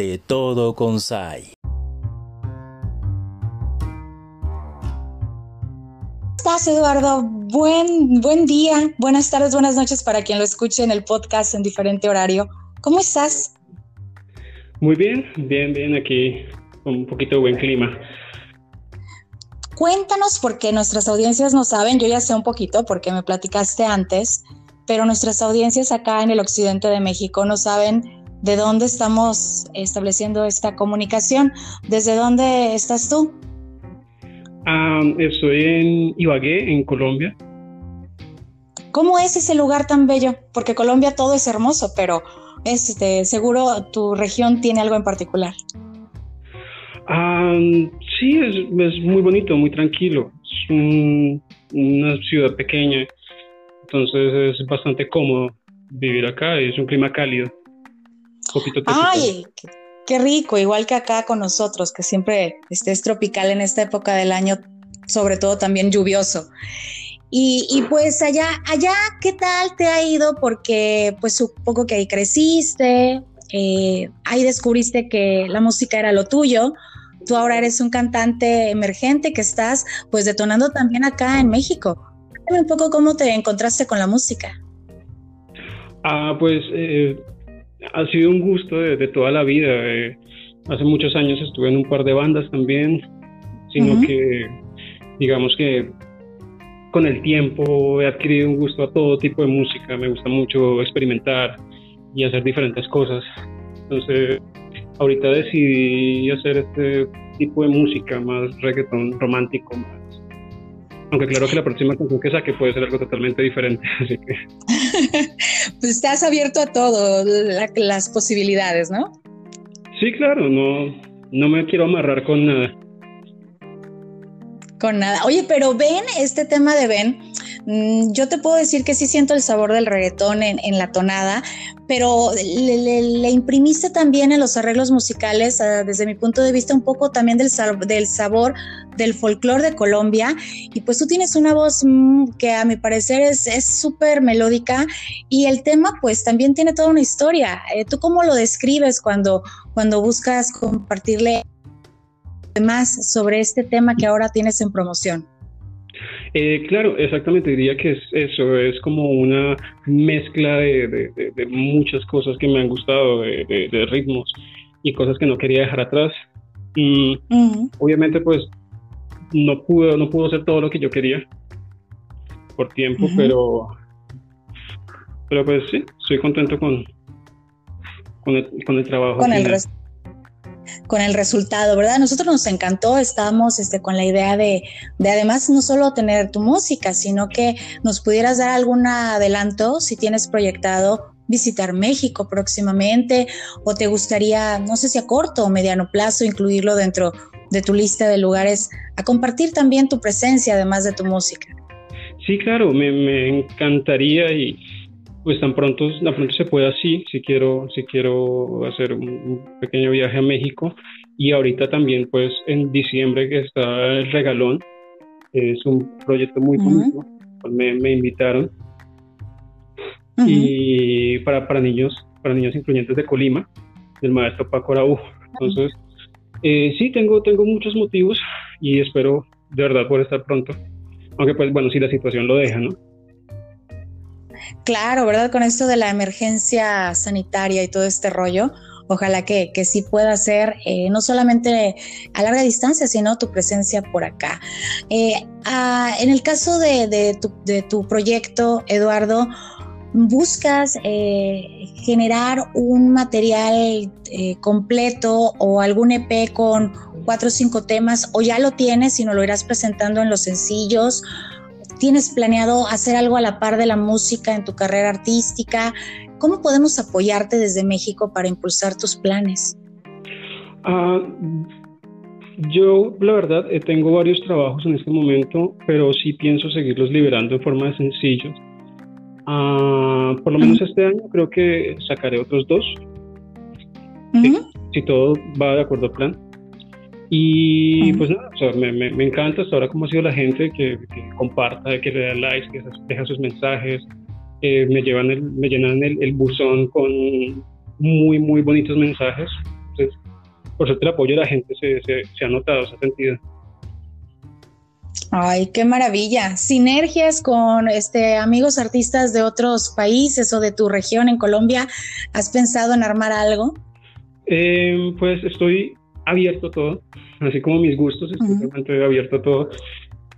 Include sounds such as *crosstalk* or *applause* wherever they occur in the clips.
De todo con SAI. ¿Cómo estás, Eduardo? Buen, buen día, buenas tardes, buenas noches para quien lo escuche en el podcast en diferente horario. ¿Cómo estás? Muy bien, bien, bien, aquí con un poquito de buen clima. Cuéntanos, porque nuestras audiencias no saben, yo ya sé un poquito porque me platicaste antes, pero nuestras audiencias acá en el occidente de México no saben de dónde estamos estableciendo esta comunicación. ¿Desde dónde estás tú? Ah, estoy en Ibagué, en Colombia. ¿Cómo es ese lugar tan bello? Porque Colombia todo es hermoso, pero este, seguro tu región tiene algo en particular. Ah, sí, es, muy bonito, muy tranquilo. Es una ciudad pequeña, entonces es bastante cómodo vivir acá. Es un clima cálido. Ay, qué, rico, igual que acá con nosotros, que siempre este, es tropical en esta época del año, sobre todo también lluvioso. Y, pues allá, allá, ¿qué tal te ha ido? Porque pues supongo que ahí creciste, eh, ahí descubriste que la música era lo tuyo. Tú ahora eres un cantante emergente que estás pues detonando también acá en México. Cuéntame un poco cómo te encontraste con la música. Ah, pues eh, ha sido un gusto de, toda la vida. Eh, hace muchos años estuve en un par de bandas también, sino que digamos que con el tiempo he adquirido un gusto a todo tipo de música. Me gusta mucho experimentar y hacer diferentes cosas. Entonces, ahorita decidí hacer este tipo de música más reggaeton romántico, aunque claro que la próxima canción que saque puede ser algo totalmente diferente, *laughs* así que... *laughs* pues estás abierto a todo, las posibilidades, ¿no? Sí, claro, no, no me quiero amarrar con nada. Con nada. Oye, pero ven, este tema de Ben, yo te puedo decir que sí siento el sabor del reggaetón en, la tonada, pero le, imprimiste también en los arreglos musicales, ah, desde mi punto de vista, un poco también del, del sabor del folclore de Colombia. Y pues tú tienes una voz mm, que a mi parecer es súper melódica y el tema pues también tiene toda una historia. Eh, ¿Tú cómo lo describes cuando, cuando buscas compartirle más sobre este tema que ahora tienes en promoción? Eh, claro, exactamente, diría que es eso, es como una mezcla de, muchas cosas que me han gustado, de, ritmos y cosas que no quería dejar atrás. Y obviamente pues no pudo, no pudo hacer todo lo que yo quería por tiempo, pero, pero pues sí, estoy contento con, con, el, trabajo. Con el resto con el resultado, ¿verdad? nosotros nos encantó, estábamos este, con la idea de, de además no solo tener tu música, sino que nos pudieras dar algún adelanto si tienes proyectado visitar México próximamente o te gustaría, no sé si a corto o mediano plazo, incluirlo dentro de tu lista de lugares a compartir también tu presencia además de tu música. Sí, claro, me, me encantaría y pues tan pronto, tan pronto se puede así, si quiero, si quiero hacer un, pequeño viaje a México. Y ahorita también pues en diciembre que está el regalón, es un proyecto muy bonito, me, me, invitaron. Y para, para niños, para niños influyentes de Colima, del maestro Paco Araújo. Entonces, eh, sí, tengo, tengo muchos motivos y espero de verdad por estar pronto, aunque pues bueno, si la situación lo deja, ¿no? Claro, ¿verdad? Con esto de la emergencia sanitaria y todo este rollo, ojalá que, que sí pueda ser eh, no solamente a larga distancia, sino tu presencia por acá. Eh, ah, en el caso de, tu, proyecto, Eduardo, ¿buscas eh, generar un material completo o algún EP con cuatro o cinco temas o ya lo tienes y no lo irás presentando en los sencillos? ¿Tienes planeado hacer algo a la par de la música en tu carrera artística? ¿Cómo podemos apoyarte desde México para impulsar tus planes? Ah, yo, la verdad, eh, tengo varios trabajos en este momento, pero sí pienso seguirlos liberando en forma de sencillos. Ah, por lo menos este año creo que sacaré otros dos. si todo va de acuerdo al plan. Y pues nada, o sea, me, me, encanta hasta ahora cómo ha sido la gente que, comparta, que le da likes, que deja sus mensajes, me, llevan me llenan el, buzón con muy, muy bonitos mensajes. Entonces, por suerte el apoyo de la gente se, se ha notado, se ha sentido. Ay, qué maravilla. Sinergias con este amigos artistas de otros países o de tu región en Colombia. ¿Has pensado en armar algo? Eh, pues estoy abierto a todo, así como mis gustos, estoy realmente abierto a todo.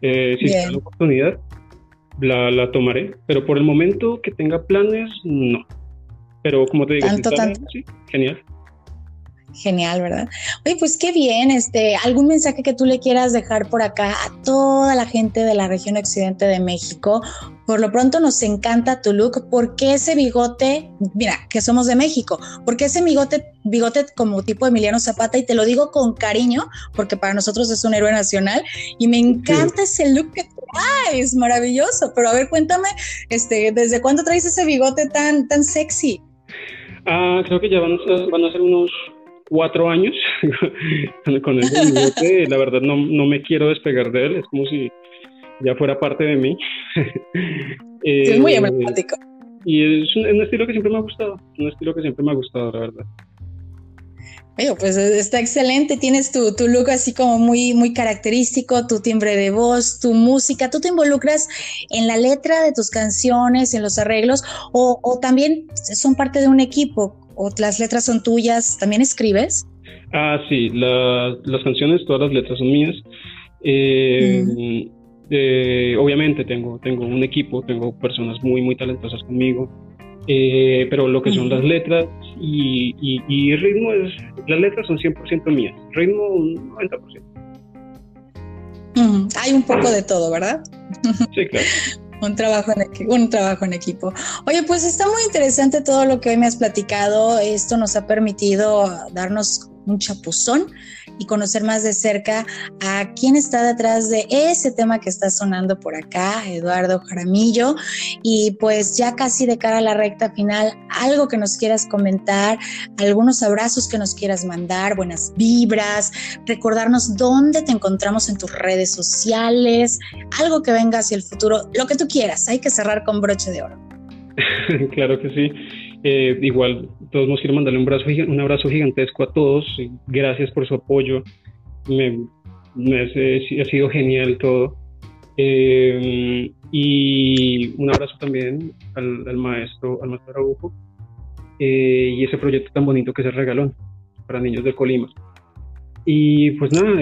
Eh, si hay la oportunidad, la, la, tomaré, pero por el momento que tenga planes, no. Pero como te digo, tanto, tanto. Sí, genial. Genial, ¿verdad? Oye, pues qué bien, este, algún mensaje que tú le quieras dejar por acá a toda la gente de la región occidente de México. Por lo pronto nos encanta tu look. ¿Por qué ese bigote? Mira, que somos de México. ¿Por qué ese bigote, bigote como tipo Emiliano Zapata? Y te lo digo con cariño, porque para nosotros es un héroe nacional. Y me encanta ese look que traes, maravilloso. Pero a ver, cuéntame, este, ¿desde cuándo traes ese bigote tan, tan sexy? Ah, creo que ya van van a ser unos cuatro años *laughs* con el bigote. La verdad no, no me quiero despegar de él, es como si ya fuera parte de mí. *laughs* es muy eh, emblemático. Y es un, estilo que siempre me ha gustado, un estilo que siempre me ha gustado, la verdad. Oye, pues está excelente, tienes tu, tu, look así como muy, muy característico, tu timbre de voz, tu música, tú te involucras en la letra de tus canciones, en los arreglos, o, o también son parte de un equipo, o las letras son tuyas, ¿también escribes? Ah, sí, las canciones, todas las letras son mías. Eh, eh, obviamente tengo, tengo un equipo, tengo personas muy, muy talentosas conmigo, eh, pero lo que son las letras y, y, ritmo, es, las letras son 100% mías, ritmo un 90%. Hay un poco de todo, ¿verdad? Sí, claro. *laughs* Un trabajo, en equipo, un trabajo en equipo. Oye, pues está muy interesante todo lo que hoy me has platicado. Esto nos ha permitido darnos un chapuzón y conocer más de cerca a quién está detrás de ese tema que está sonando por acá, Eduardo Jaramillo. Y pues ya casi de cara a la recta final, algo que nos quieras comentar, algunos abrazos que nos quieras mandar, buenas vibras, recordarnos dónde te encontramos en tus redes sociales, algo que venga hacia el futuro, lo que tú quieras. Hay que cerrar con broche de oro. *laughs* claro que sí. Eh, igual, todos nos quiero mandarle un abrazo, un abrazo gigantesco a todos. Gracias por su apoyo. Me, ha sido genial todo. Eh, y un abrazo también al, maestro, al maestro Araujo. Eh, y ese proyecto tan bonito que es el regalón para niños de Colima. Y pues nada,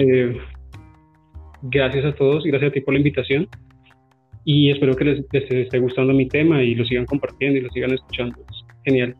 gracias a todos y gracias a ti por la invitación y espero que les, les, esté gustando mi tema y lo sigan compartiendo y lo sigan escuchando genial.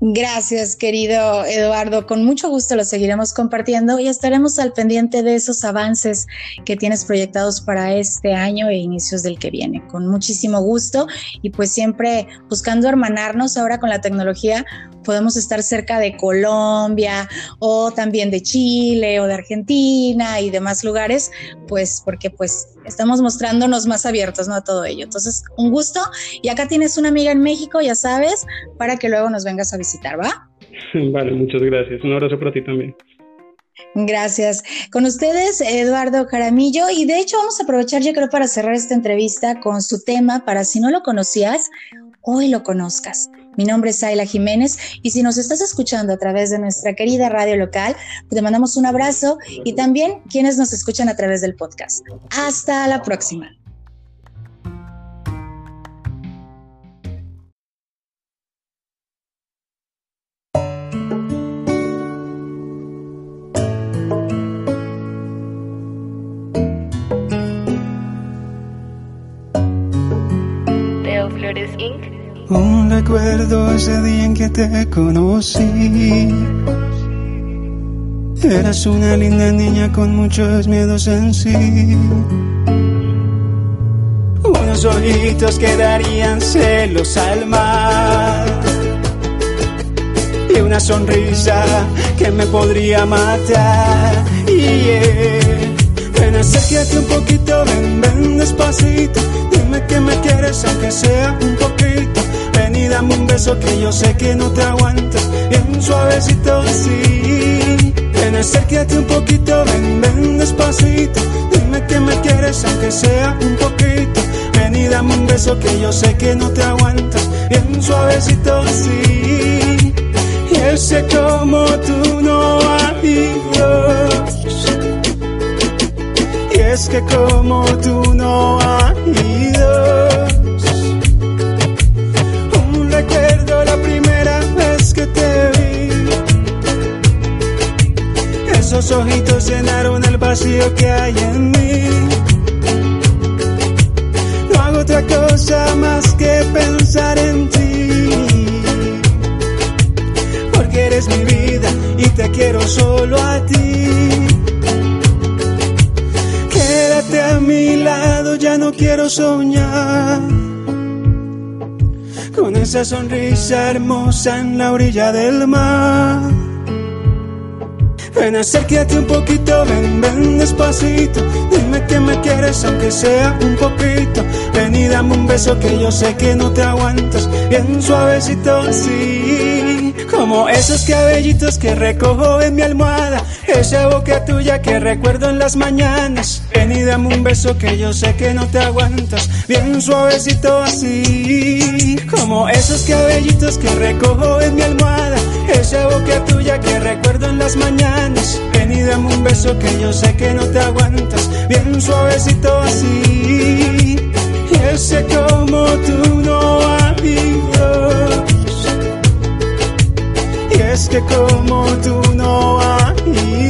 Gracias, querido Eduardo. Con mucho gusto lo seguiremos compartiendo y estaremos al pendiente de esos avances que tienes proyectados para este año e inicios del que viene. Con muchísimo gusto y pues siempre buscando hermanarnos ahora con la tecnología, podemos estar cerca de Colombia o también de Chile o de Argentina y demás lugares, pues porque pues estamos mostrándonos más abiertos ¿no? a todo ello. Entonces, un gusto y acá tienes una amiga en México, ya sabes, para que luego nos vengas a visitar, ¿va? *laughs* Vale, muchas gracias. Un abrazo para ti también. Gracias. Con ustedes, Eduardo Jaramillo, y de hecho vamos a aprovechar, yo creo, para cerrar esta entrevista con su tema, para si no lo conocías, hoy lo conozcas. Mi nombre es Ayla Jiménez y si nos estás escuchando a través de nuestra querida radio local, te mandamos un abrazo y también quienes nos escuchan a través del podcast. Hasta la próxima. Un recuerdo ese día en que te conocí. Eras una linda niña con muchos miedos en sí. Unos ojitos que darían celos al mar. Y una sonrisa que me podría matar. Y ven acércate un poquito, ven, ven despacito. Dime que me quieres aunque sea un poquito y dame un beso que yo sé que no te aguantas. Bien suavecito así. Ven, acércate un poquito, ven, ven despacito. Dime que me quieres aunque sea un poquito. Ven y dame un beso que yo sé que no te aguantas. Bien suavecito así. Y el ese como tú no hay dos. Es que como tú no hay dos. Un recuerdo la primera vez que te vi. Esos ojitos llenaron el vacío que hay en mí. No hago otra cosa más que pensar en ti. eres mi vida y te quiero solo a ti. Mi lado, ya no quiero soñar. Con esa sonrisa hermosa en la orilla del mar. Ven, acércate un poquito, ven, ven despacito. Dime que me quieres, aunque sea un poquito. Ven y dame un beso que yo sé que no te aguantas. Bien suavecito así como esos cabellitos que recojo en mi almohada, esa boca tuya que recuerdo en las mañanas. Ven y dame un beso que yo sé que no te aguantas, bien suavecito así. Como esos cabellitos que recojo en mi almohada, esa boca tuya que recuerdo en las mañanas. Ven y dame un beso que yo sé que no te aguantas, bien suavecito así. Ese como tú no hay es que como tú no hay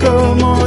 dos.